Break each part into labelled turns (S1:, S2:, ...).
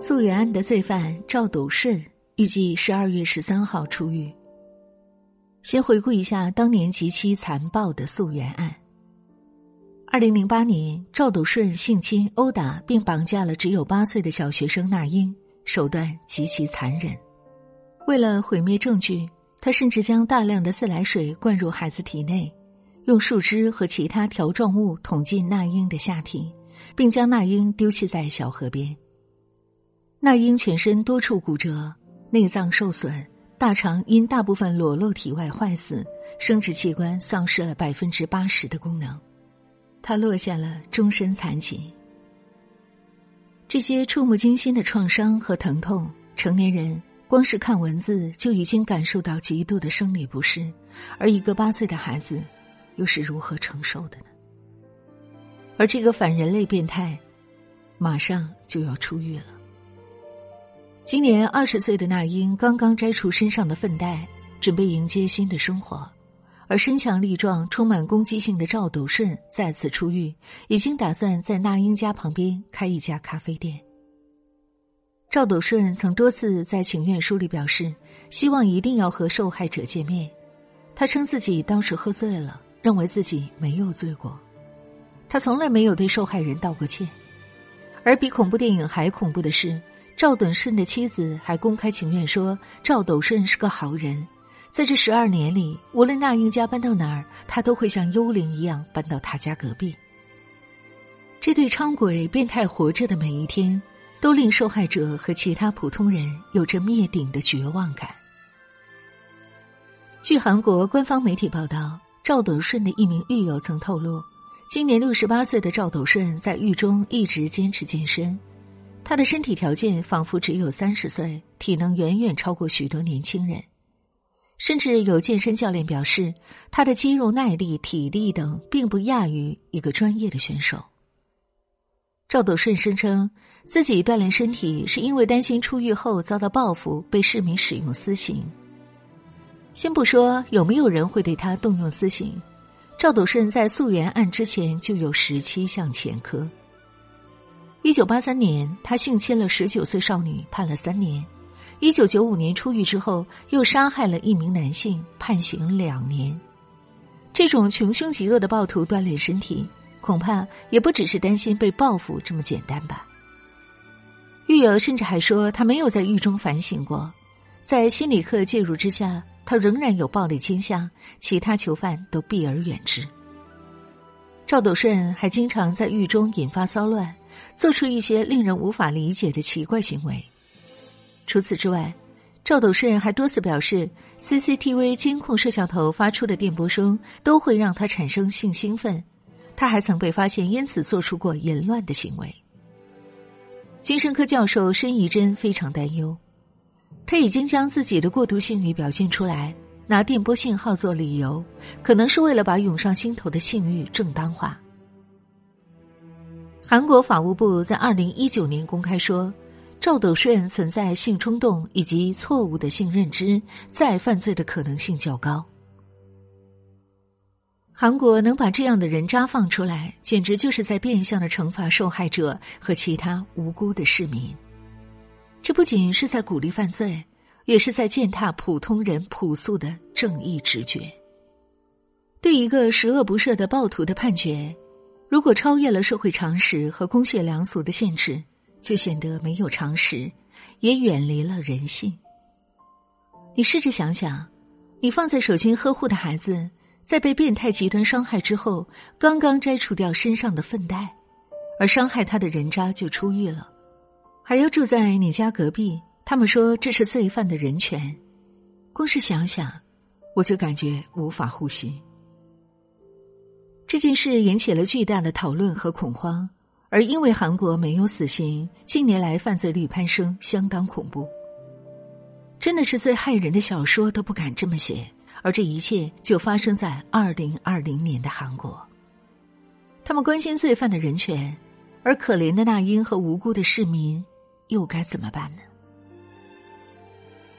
S1: 溯源案的罪犯赵斗顺预计十二月十三号出狱。先回顾一下当年极其残暴的溯源案。二零零八年，赵斗顺性侵、殴打并绑架了只有八岁的小学生那英，手段极其残忍。为了毁灭证据，他甚至将大量的自来水灌入孩子体内，用树枝和其他条状物捅进那英的下体，并将那英丢弃在小河边。那英全身多处骨折，内脏受损，大肠因大部分裸露体外坏死，生殖器官丧失了百分之八十的功能。他落下了终身残疾。这些触目惊心的创伤和疼痛，成年人光是看文字就已经感受到极度的生理不适，而一个八岁的孩子，又是如何承受的呢？而这个反人类变态，马上就要出狱了。今年二十岁的那英刚刚摘除身上的粪袋，准备迎接新的生活。而身强力壮、充满攻击性的赵斗顺再次出狱，已经打算在那英家旁边开一家咖啡店。赵斗顺曾多次在请愿书里表示，希望一定要和受害者见面。他称自己当时喝醉了，认为自己没有罪过。他从来没有对受害人道过歉。而比恐怖电影还恐怖的是，赵斗顺的妻子还公开情愿说，赵斗顺是个好人。在这十二年里，无论那英家搬到哪儿，他都会像幽灵一样搬到他家隔壁。这对猖鬼变态活着的每一天，都令受害者和其他普通人有着灭顶的绝望感。据韩国官方媒体报道，赵斗顺的一名狱友曾透露，今年六十八岁的赵斗顺在狱中一直坚持健身，他的身体条件仿佛只有三十岁，体能远远超过许多年轻人。甚至有健身教练表示，他的肌肉耐力、体力等并不亚于一个专业的选手。赵斗顺声称自己锻炼身体是因为担心出狱后遭到报复，被市民使用私刑。先不说有没有人会对他动用私刑，赵斗顺在溯源案之前就有十七项前科。一九八三年，他性侵了十九岁少女，判了三年。一九九五年出狱之后，又杀害了一名男性，判刑两年。这种穷凶极恶的暴徒锻炼身体，恐怕也不只是担心被报复这么简单吧。狱友甚至还说，他没有在狱中反省过，在心理课介入之下，他仍然有暴力倾向，其他囚犯都避而远之。赵斗顺还经常在狱中引发骚乱，做出一些令人无法理解的奇怪行为。除此之外，赵斗顺还多次表示，CCTV 监控摄像头发出的电波声都会让他产生性兴奋。他还曾被发现因此做出过淫乱的行为。精神科教授申怡珍非常担忧，他已经将自己的过度性欲表现出来，拿电波信号做理由，可能是为了把涌上心头的性欲正当化。韩国法务部在二零一九年公开说。赵斗顺存在性冲动以及错误的性认知，再犯罪的可能性较高。韩国能把这样的人渣放出来，简直就是在变相的惩罚受害者和其他无辜的市民。这不仅是在鼓励犯罪，也是在践踏普通人朴素的正义直觉。对一个十恶不赦的暴徒的判决，如果超越了社会常识和公序良俗的限制。就显得没有常识，也远离了人性。你试着想想，你放在手心呵护的孩子，在被变态极端伤害之后，刚刚摘除掉身上的粪袋，而伤害他的人渣就出狱了，还要住在你家隔壁。他们说这是罪犯的人权，光是想想，我就感觉无法呼吸。这件事引起了巨大的讨论和恐慌。而因为韩国没有死刑，近年来犯罪率攀升，相当恐怖。真的是最害人的小说都不敢这么写，而这一切就发生在二零二零年的韩国。他们关心罪犯的人权，而可怜的那英和无辜的市民又该怎么办呢？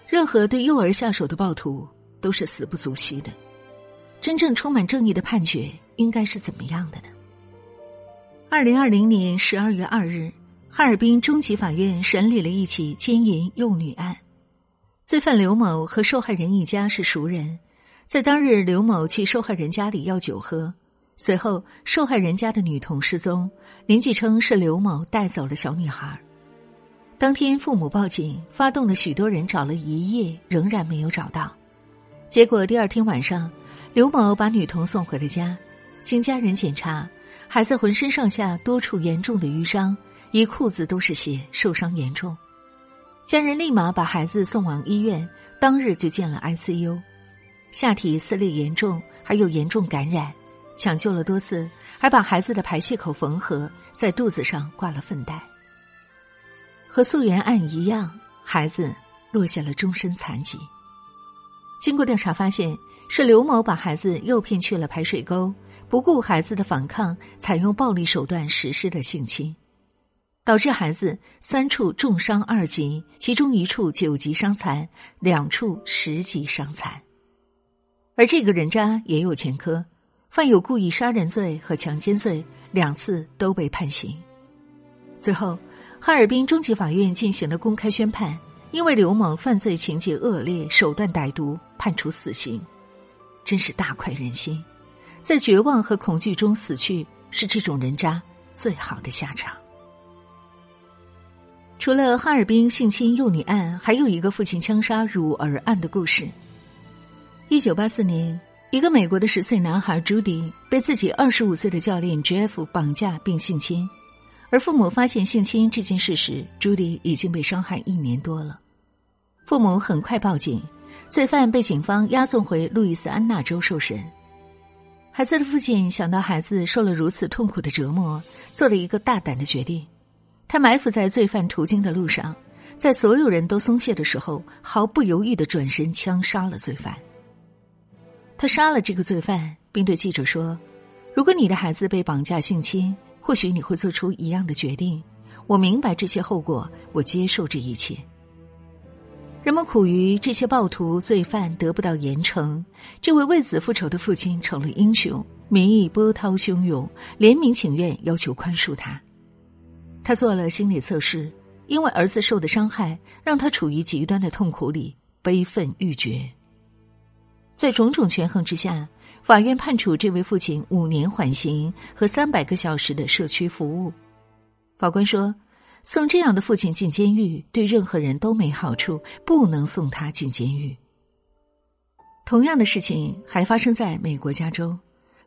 S1: 任何对幼儿下手的暴徒都是死不足惜的。真正充满正义的判决应该是怎么样的呢？二零二零年十二月二日，哈尔滨中级法院审理了一起奸淫幼女案。罪犯刘某和受害人一家是熟人，在当日，刘某去受害人家里要酒喝，随后受害人家的女童失踪，邻居称是刘某带走了小女孩。当天，父母报警，发动了许多人找了一夜，仍然没有找到。结果第二天晚上，刘某把女童送回了家，经家人检查，孩子浑身上下多处严重的淤伤，一裤子都是血，受伤严重。家人立马把孩子送往医院，当日就进了 ICU，下体撕裂严重，还有严重感染，抢救了多次，还把孩子的排泄口缝合，在肚子上挂了粪袋。和溯源案一样，孩子落下了终身残疾。经过调查发现，是刘某把孩子诱骗去了排水沟，不顾孩子的反抗，采用暴力手段实施了性侵，导致孩子三处重伤二级，其中一处九级伤残，两处十级伤残。而这个人渣也有前科，犯有故意杀人罪和强奸罪，两次都被判刑。最后。哈尔滨中级法院进行了公开宣判，因为刘某犯罪情节恶劣、手段歹毒，判处死刑。真是大快人心，在绝望和恐惧中死去，是这种人渣最好的下场。除了哈尔滨性侵幼女案，还有一个父亲枪杀乳儿案的故事。一九八四年，一个美国的十岁男孩朱迪被自己二十五岁的教练 Jeff 绑架并性侵。而父母发现性侵这件事时，朱迪已经被伤害一年多了。父母很快报警，罪犯被警方押送回路易斯安那州受审。孩子的父亲想到孩子受了如此痛苦的折磨，做了一个大胆的决定：他埋伏在罪犯途经的路上，在所有人都松懈的时候，毫不犹豫的转身枪杀了罪犯。他杀了这个罪犯，并对记者说：“如果你的孩子被绑架性侵。”或许你会做出一样的决定，我明白这些后果，我接受这一切。人们苦于这些暴徒罪犯得不到严惩，这位为子复仇的父亲成了英雄，民意波涛汹涌，联名请愿要求宽恕他。他做了心理测试，因为儿子受的伤害让他处于极端的痛苦里，悲愤欲绝。在种种权衡之下。法院判处这位父亲五年缓刑和三百个小时的社区服务。法官说：“送这样的父亲进监狱对任何人都没好处，不能送他进监狱。”同样的事情还发生在美国加州。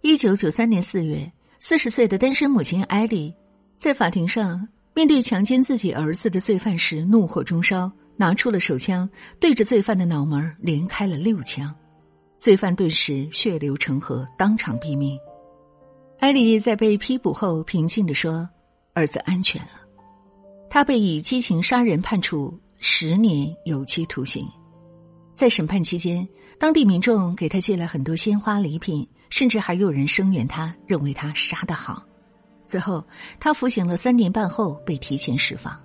S1: 一九九三年四月，四十岁的单身母亲艾莉在法庭上面对强奸自己儿子的罪犯时，怒火中烧，拿出了手枪，对着罪犯的脑门连开了六枪。罪犯顿时血流成河，当场毙命。艾丽在被批捕后平静地说：“儿子安全了。”他被以激情杀人判处十年有期徒刑。在审判期间，当地民众给他寄来很多鲜花礼品，甚至还有人声援他，认为他杀得好。最后，他服刑了三年半后被提前释放。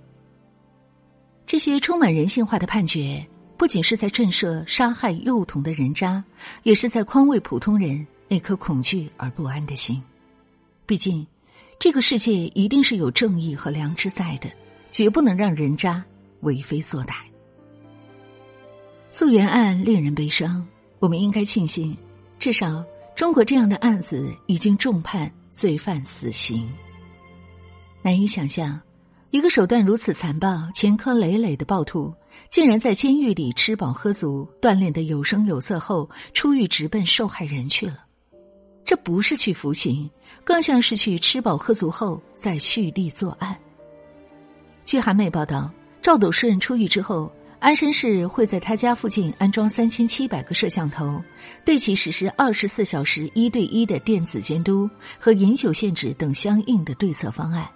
S1: 这些充满人性化的判决。不仅是在震慑杀害幼童的人渣，也是在宽慰普通人那颗恐惧而不安的心。毕竟，这个世界一定是有正义和良知在的，绝不能让人渣为非作歹。溯源案令人悲伤，我们应该庆幸，至少中国这样的案子已经重判罪犯死刑。难以想象，一个手段如此残暴、前科累累的暴徒。竟然在监狱里吃饱喝足、锻炼的有声有色后，出狱直奔受害人去了。这不是去服刑，更像是去吃饱喝足后再蓄力作案。据韩媒报道，赵斗顺出狱之后，安身市会在他家附近安装三千七百个摄像头，对其实施二十四小时一对一的电子监督和饮酒限制等相应的对策方案。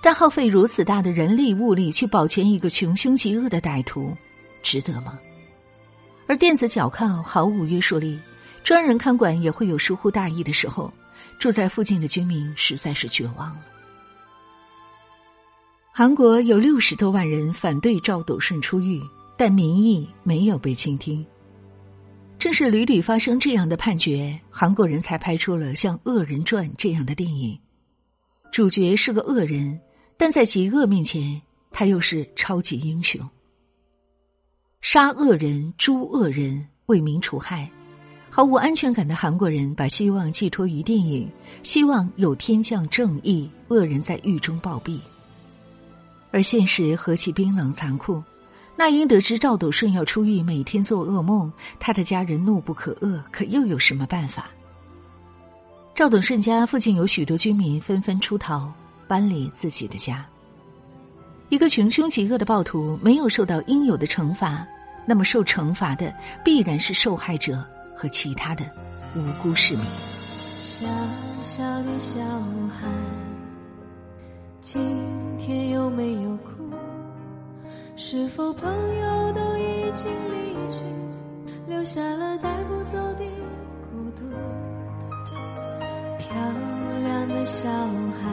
S1: 但耗费如此大的人力物力去保全一个穷凶极恶的歹徒，值得吗？而电子脚铐毫无约束力，专人看管也会有疏忽大意的时候，住在附近的居民实在是绝望了。韩国有六十多万人反对赵斗顺出狱，但民意没有被倾听。正是屡屡发生这样的判决，韩国人才拍出了像《恶人传》这样的电影。主角是个恶人，但在极恶面前，他又是超级英雄。杀恶人、诛恶人，为民除害。毫无安全感的韩国人把希望寄托于电影，希望有天降正义，恶人在狱中暴毙。而现实何其冰冷残酷！那英得知赵斗顺要出狱，每天做噩梦，他的家人怒不可遏，可又有什么办法？赵斗顺家附近有许多居民纷纷出逃，搬离自己的家。一个穷凶极恶的暴徒没有受到应有的惩罚，那么受惩罚的必然是受害者。和其他的无辜市民。
S2: 小小的小孩，今天有没有哭？是否朋友都已经离去，留下了带不走的孤独？漂亮的小孩，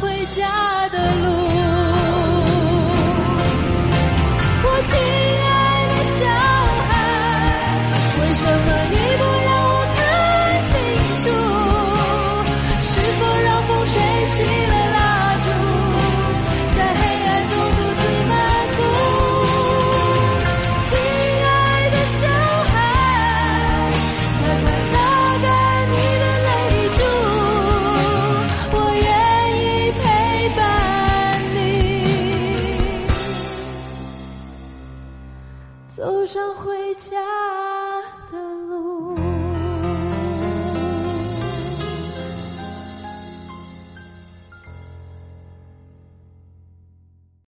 S1: 回家的路。